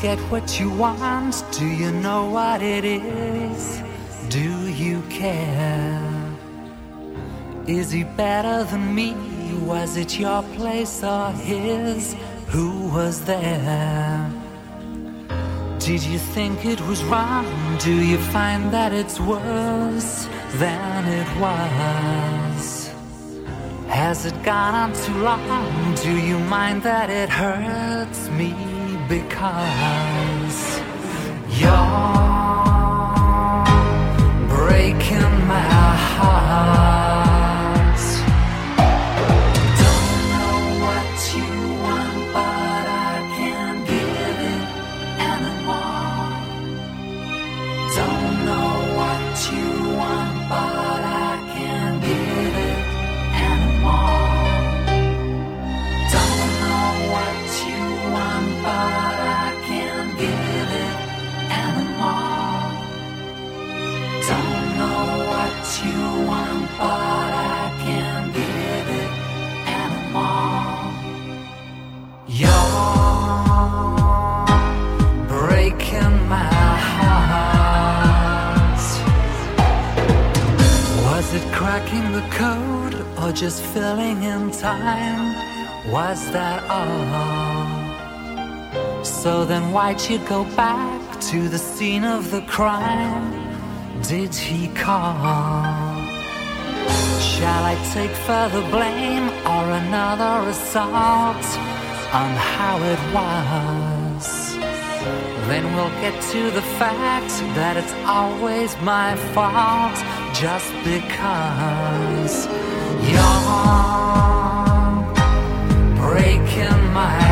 get what you want? Do you know what it is? Do you care? Is he better than me? Was it your place or his? Who was there? Did you think it was wrong? Do you find that it's worse than it was? Has it gone on too long? Do you mind that it hurts me because you're breaking my Was that all? So then why'd you go back to the scene of the crime? Did he call? Shall I take further blame or another assault on how it was? Then we'll get to the fact that it's always my fault just because you're breaking my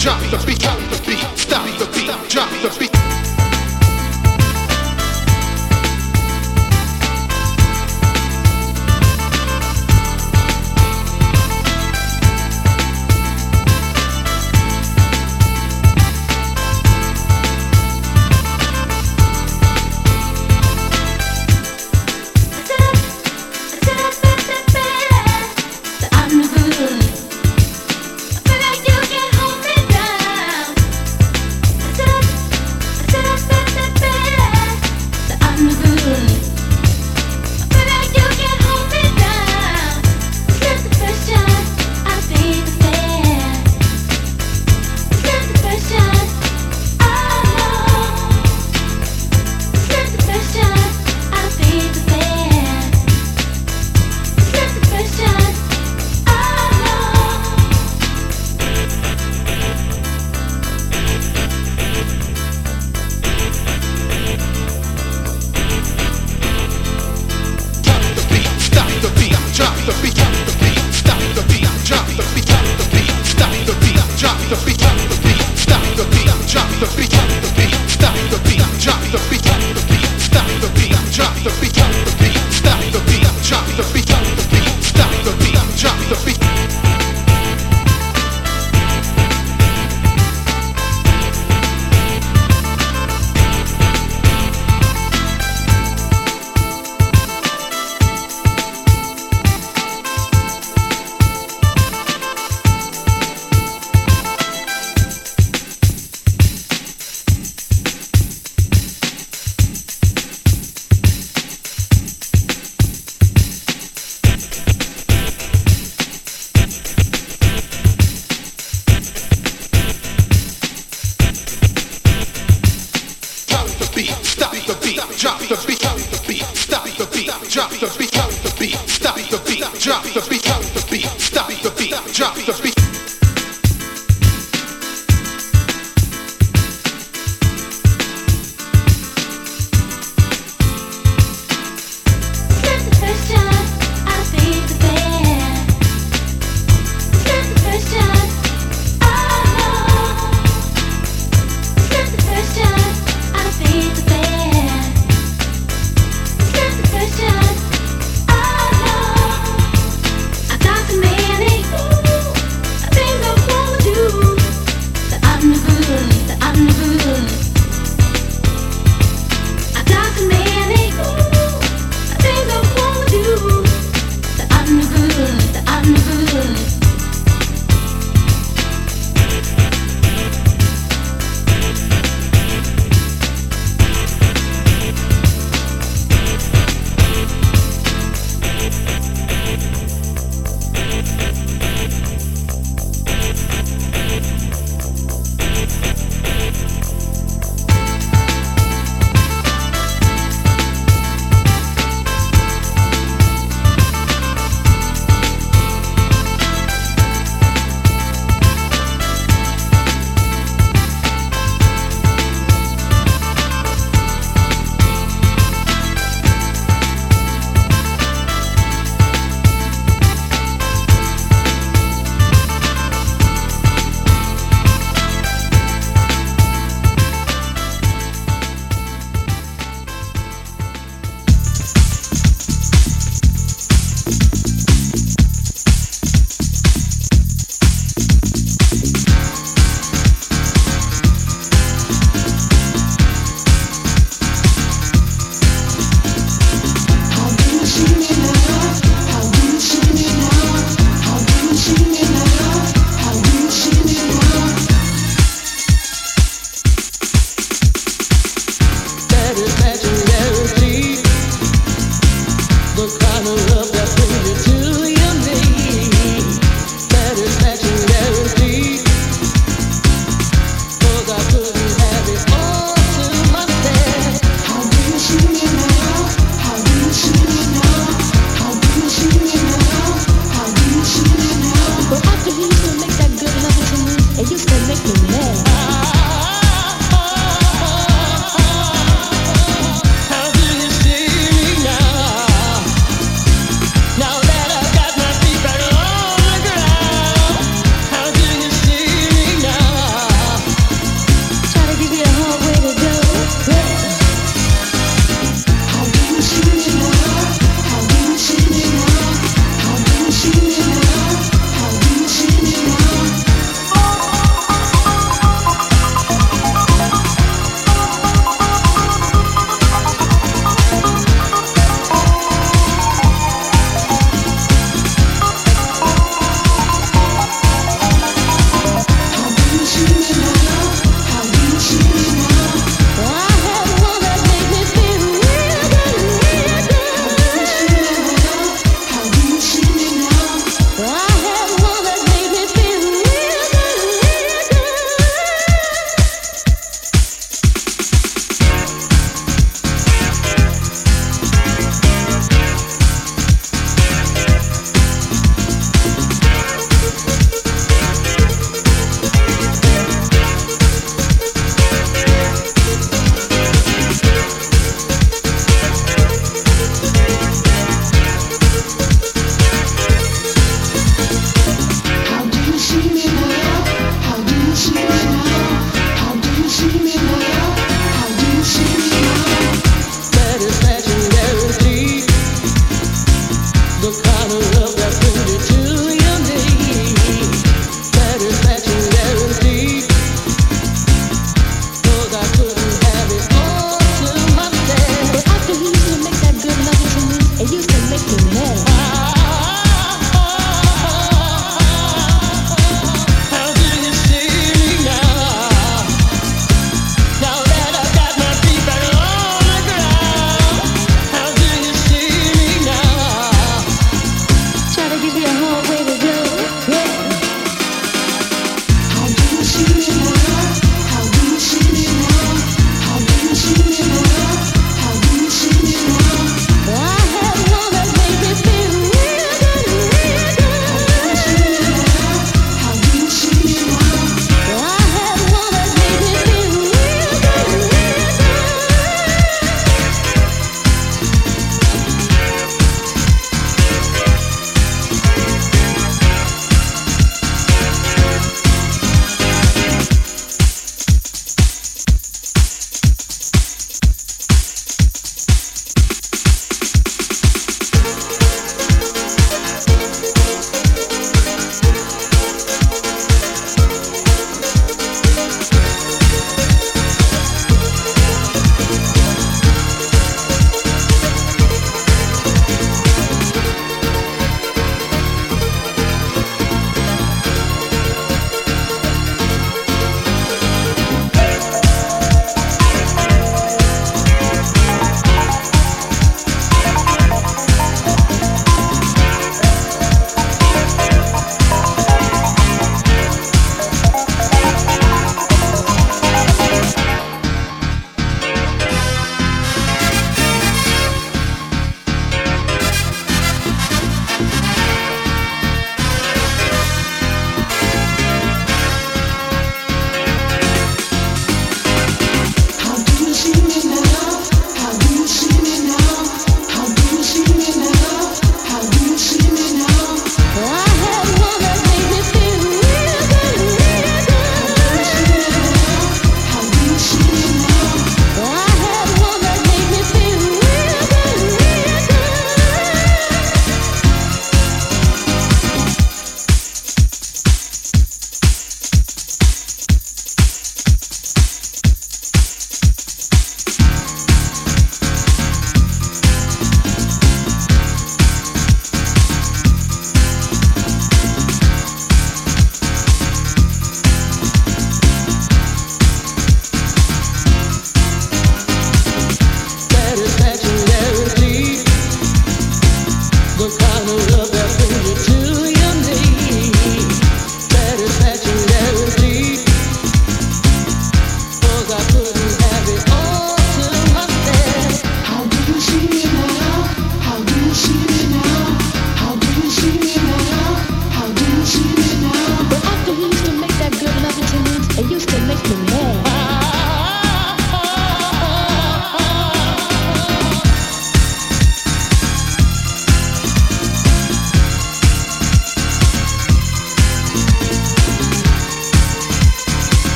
drop the beat, drop the beat, stop the beat, drop the beat.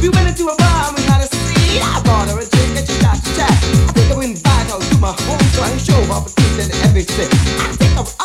We went into a bar, we had a seat. I bought her a drink and she got to chat. I think I to my home so I everything. I think I'm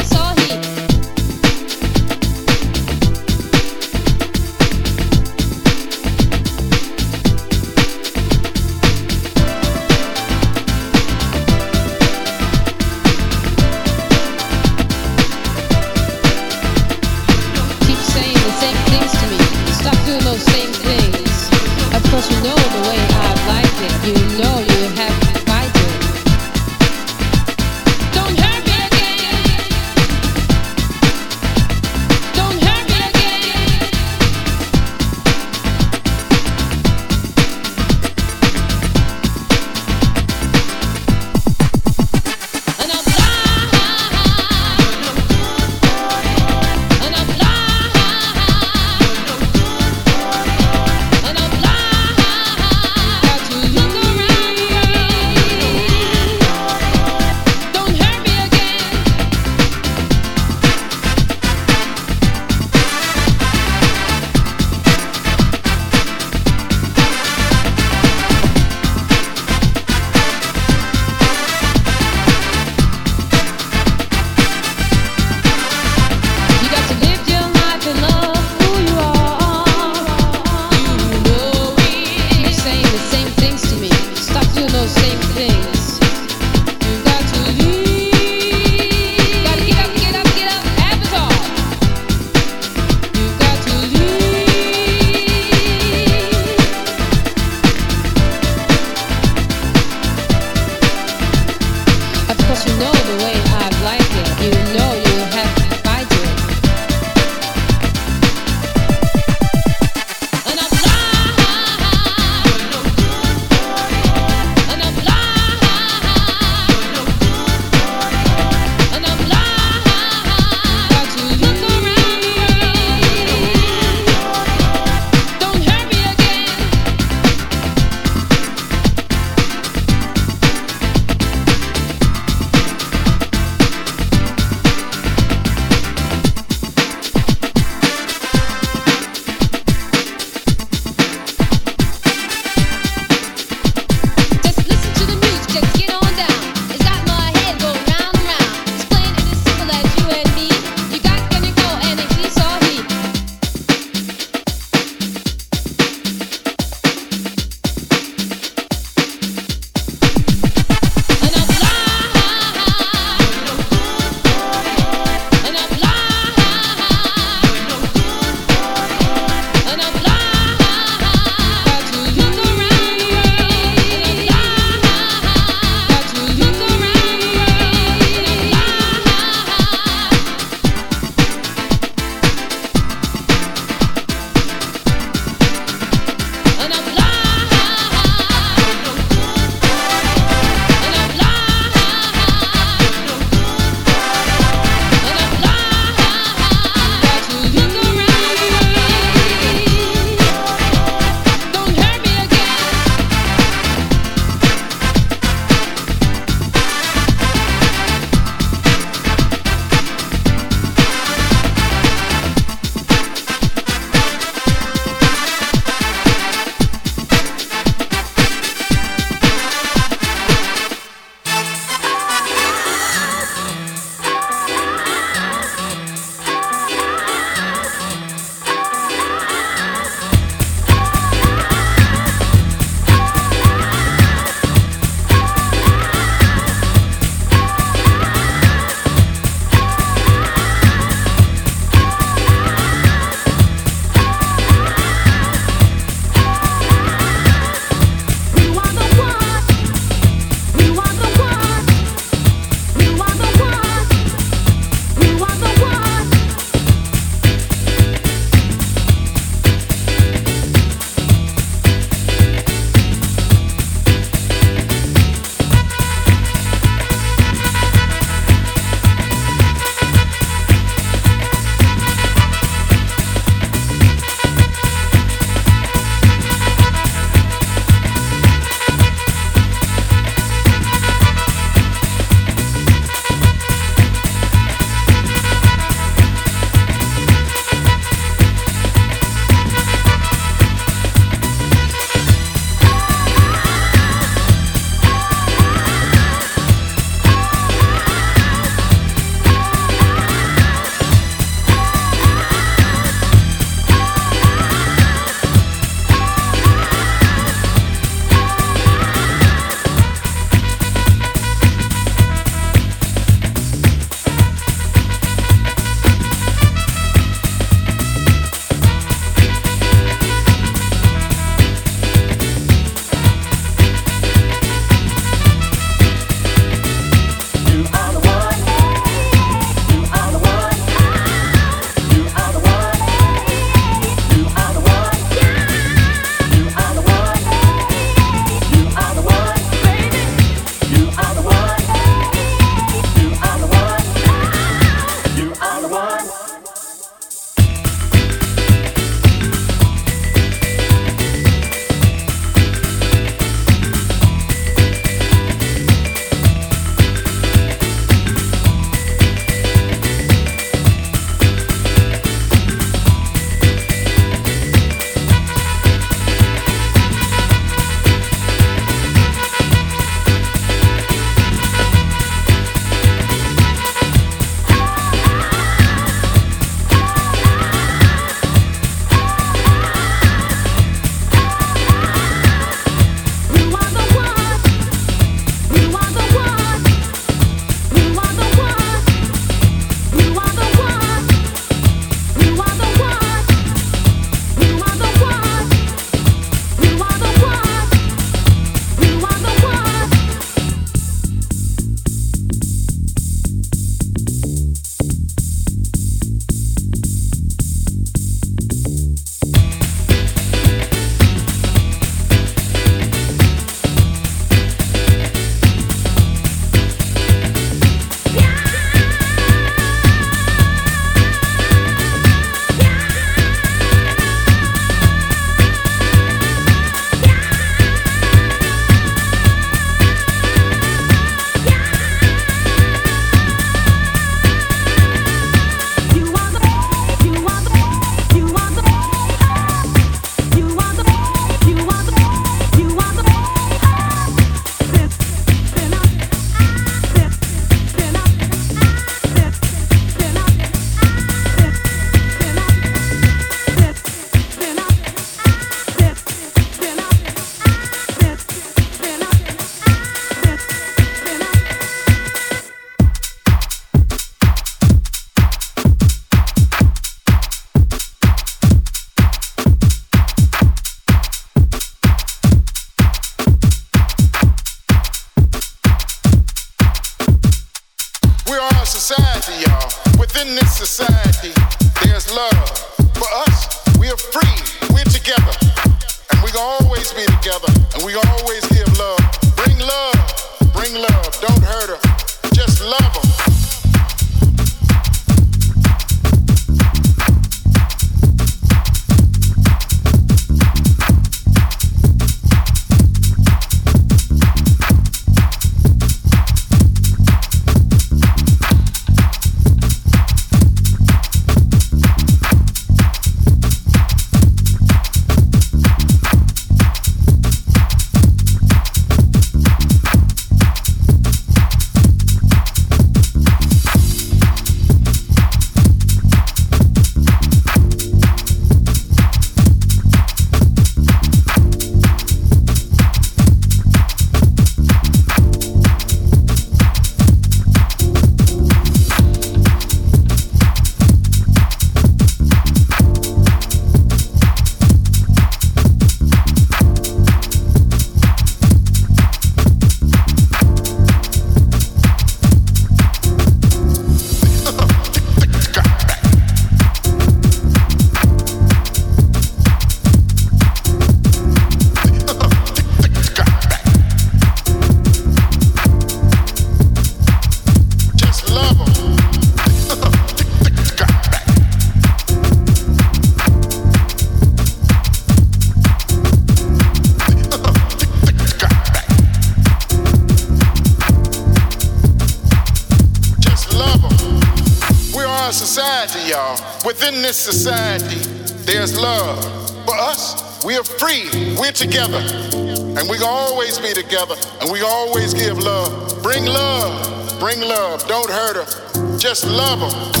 this society, there's love. For us, we are free. We're together. And we gonna always be together. And we always give love. Bring love. Bring love. Don't hurt her. Just love her.